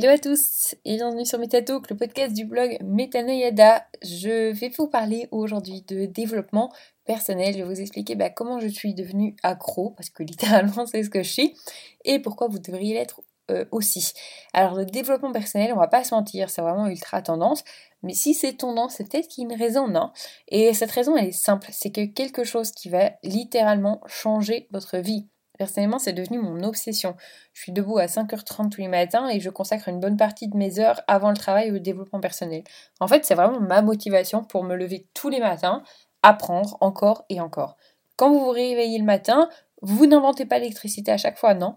Hello à tous et bienvenue sur MetaTalk, le podcast du blog Metanoyada. Je vais vous parler aujourd'hui de développement personnel. Je vais vous expliquer bah, comment je suis devenue accro, parce que littéralement c'est ce que je suis, et pourquoi vous devriez l'être euh, aussi. Alors le développement personnel, on va pas se mentir, c'est vraiment ultra tendance. Mais si c'est tendance, c'est peut-être qu'il y a une raison, non? Et cette raison, elle est simple. C'est que quelque chose qui va littéralement changer votre vie. Personnellement, c'est devenu mon obsession. Je suis debout à 5h30 tous les matins et je consacre une bonne partie de mes heures avant le travail au développement personnel. En fait, c'est vraiment ma motivation pour me lever tous les matins, apprendre encore et encore. Quand vous vous réveillez le matin, vous n'inventez pas l'électricité à chaque fois, non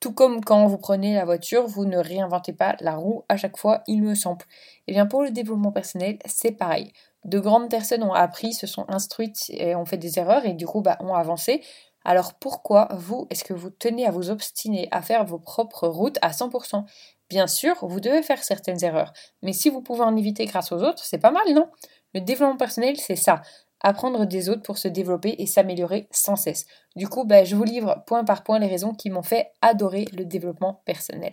Tout comme quand vous prenez la voiture, vous ne réinventez pas la roue à chaque fois, il me semble. Et eh bien pour le développement personnel, c'est pareil. De grandes personnes ont appris, se sont instruites et ont fait des erreurs et du coup bah, ont avancé. Alors pourquoi vous, est-ce que vous tenez à vous obstiner à faire vos propres routes à 100% Bien sûr, vous devez faire certaines erreurs, mais si vous pouvez en éviter grâce aux autres, c'est pas mal, non? Le développement personnel, c'est ça. Apprendre des autres pour se développer et s'améliorer sans cesse. Du coup, bah, je vous livre point par point les raisons qui m'ont fait adorer le développement personnel.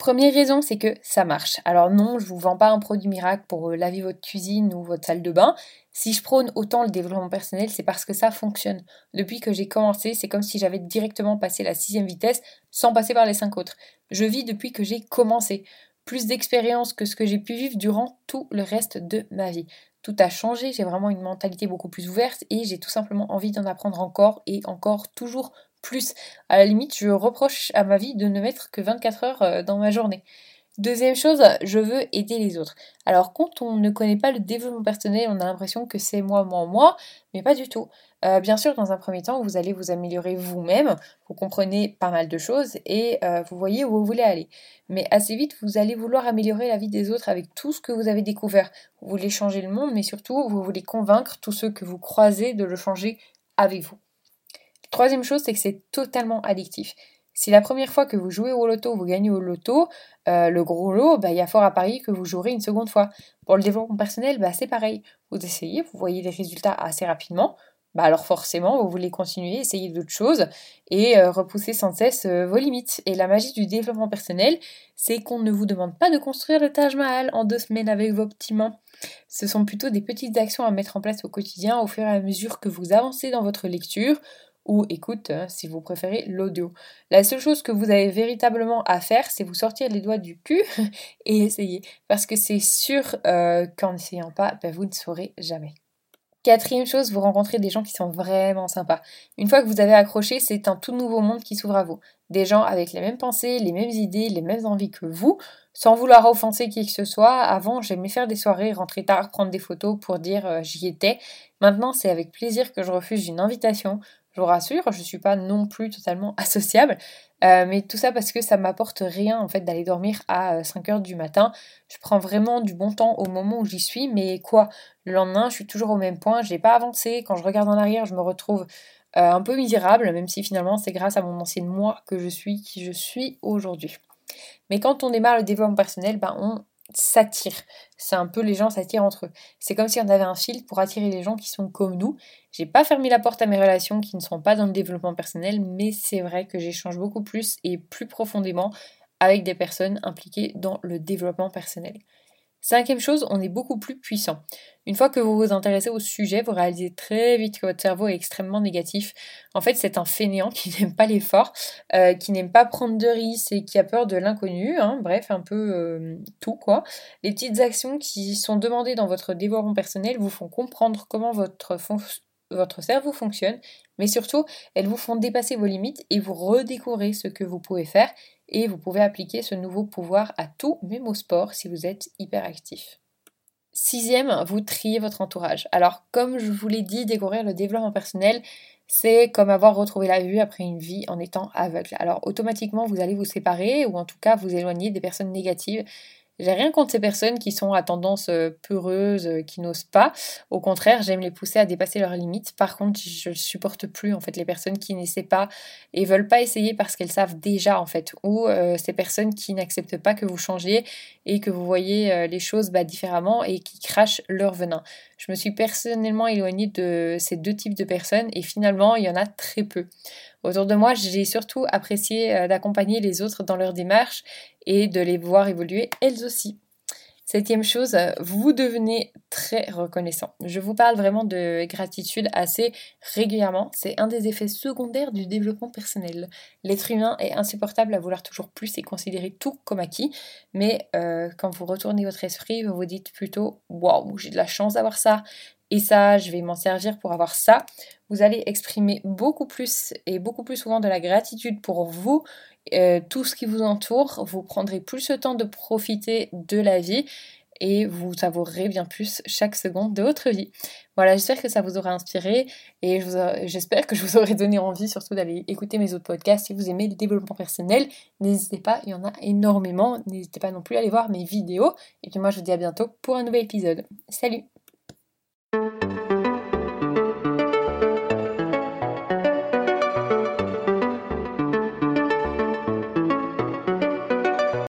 Première raison, c'est que ça marche. Alors non, je vous vends pas un produit miracle pour euh, laver votre cuisine ou votre salle de bain. Si je prône autant le développement personnel, c'est parce que ça fonctionne. Depuis que j'ai commencé, c'est comme si j'avais directement passé la sixième vitesse sans passer par les cinq autres. Je vis depuis que j'ai commencé. Plus d'expérience que ce que j'ai pu vivre durant tout le reste de ma vie. Tout a changé, j'ai vraiment une mentalité beaucoup plus ouverte et j'ai tout simplement envie d'en apprendre encore et encore toujours plus. À la limite, je reproche à ma vie de ne mettre que 24 heures euh, dans ma journée. Deuxième chose, je veux aider les autres. Alors quand on ne connaît pas le développement personnel, on a l'impression que c'est moi, moi, moi, mais pas du tout. Euh, bien sûr, dans un premier temps, vous allez vous améliorer vous-même, vous comprenez pas mal de choses et euh, vous voyez où vous voulez aller. Mais assez vite, vous allez vouloir améliorer la vie des autres avec tout ce que vous avez découvert. Vous voulez changer le monde, mais surtout, vous voulez convaincre tous ceux que vous croisez de le changer avec vous. Troisième chose, c'est que c'est totalement addictif. Si la première fois que vous jouez au loto, vous gagnez au loto, euh, le gros lot, bah, il y a fort à parier que vous jouerez une seconde fois. Pour le développement personnel, bah, c'est pareil. Vous essayez, vous voyez des résultats assez rapidement, bah, alors forcément, vous voulez continuer, essayer d'autres choses et euh, repousser sans cesse euh, vos limites. Et la magie du développement personnel, c'est qu'on ne vous demande pas de construire le Taj Mahal en deux semaines avec vos petits mains. Ce sont plutôt des petites actions à mettre en place au quotidien au fur et à mesure que vous avancez dans votre lecture, ou écoute hein, si vous préférez l'audio. La seule chose que vous avez véritablement à faire, c'est vous sortir les doigts du cul et essayer. Parce que c'est sûr euh, qu'en n'essayant pas, ben, vous ne saurez jamais. Quatrième chose, vous rencontrez des gens qui sont vraiment sympas. Une fois que vous avez accroché, c'est un tout nouveau monde qui s'ouvre à vous. Des gens avec les mêmes pensées, les mêmes idées, les mêmes envies que vous, sans vouloir offenser qui que ce soit. Avant, j'aimais faire des soirées, rentrer tard, prendre des photos pour dire euh, j'y étais. Maintenant, c'est avec plaisir que je refuse une invitation rassure, je ne suis pas non plus totalement associable, euh, mais tout ça parce que ça m'apporte rien en fait d'aller dormir à 5h euh, du matin. Je prends vraiment du bon temps au moment où j'y suis, mais quoi? Le lendemain, je suis toujours au même point, j'ai pas avancé. Quand je regarde en arrière, je me retrouve euh, un peu misérable, même si finalement c'est grâce à mon ancienne moi que je suis qui je suis aujourd'hui. Mais quand on démarre le développement personnel, ben on s'attire. C'est un peu les gens s'attirent entre eux. C'est comme si on avait un fil pour attirer les gens qui sont comme nous. J'ai pas fermé la porte à mes relations qui ne sont pas dans le développement personnel, mais c'est vrai que j'échange beaucoup plus et plus profondément avec des personnes impliquées dans le développement personnel. Cinquième chose, on est beaucoup plus puissant. Une fois que vous vous intéressez au sujet, vous réalisez très vite que votre cerveau est extrêmement négatif. En fait, c'est un fainéant qui n'aime pas l'effort, euh, qui n'aime pas prendre de risques et qui a peur de l'inconnu. Hein. bref, un peu euh, tout quoi. Les petites actions qui sont demandées dans votre développement personnel vous font comprendre comment votre, votre cerveau fonctionne, mais surtout, elles vous font dépasser vos limites et vous redécouvrez ce que vous pouvez faire et vous pouvez appliquer ce nouveau pouvoir à tout, même au sport, si vous êtes hyperactif. Sixième, vous triez votre entourage. Alors, comme je vous l'ai dit, découvrir le développement personnel, c'est comme avoir retrouvé la vue après une vie en étant aveugle. Alors, automatiquement, vous allez vous séparer ou en tout cas vous éloigner des personnes négatives j'ai rien contre ces personnes qui sont à tendance euh, peureuse, euh, qui n'osent pas. Au contraire, j'aime les pousser à dépasser leurs limites. Par contre, je supporte plus en fait les personnes qui n'essaient pas et veulent pas essayer parce qu'elles savent déjà en fait. Ou euh, ces personnes qui n'acceptent pas que vous changiez et que vous voyez les choses bah, différemment et qui crachent leur venin. Je me suis personnellement éloignée de ces deux types de personnes et finalement, il y en a très peu. Autour de moi, j'ai surtout apprécié euh, d'accompagner les autres dans leur démarche et de les voir évoluer elles aussi. Septième chose, vous devenez très reconnaissant. Je vous parle vraiment de gratitude assez régulièrement. C'est un des effets secondaires du développement personnel. L'être humain est insupportable à vouloir toujours plus et considérer tout comme acquis. Mais euh, quand vous retournez votre esprit, vous vous dites plutôt Waouh, j'ai de la chance d'avoir ça. Et ça, je vais m'en servir pour avoir ça. Vous allez exprimer beaucoup plus et beaucoup plus souvent de la gratitude pour vous euh, tout ce qui vous entoure, vous prendrez plus le temps de profiter de la vie et vous savourerez bien plus chaque seconde de votre vie. Voilà, j'espère que ça vous aura inspiré et j'espère que je vous aurai donné envie surtout d'aller écouter mes autres podcasts. Si vous aimez le développement personnel, n'hésitez pas, il y en a énormément. N'hésitez pas non plus à aller voir mes vidéos. Et puis moi, je vous dis à bientôt pour un nouvel épisode. Salut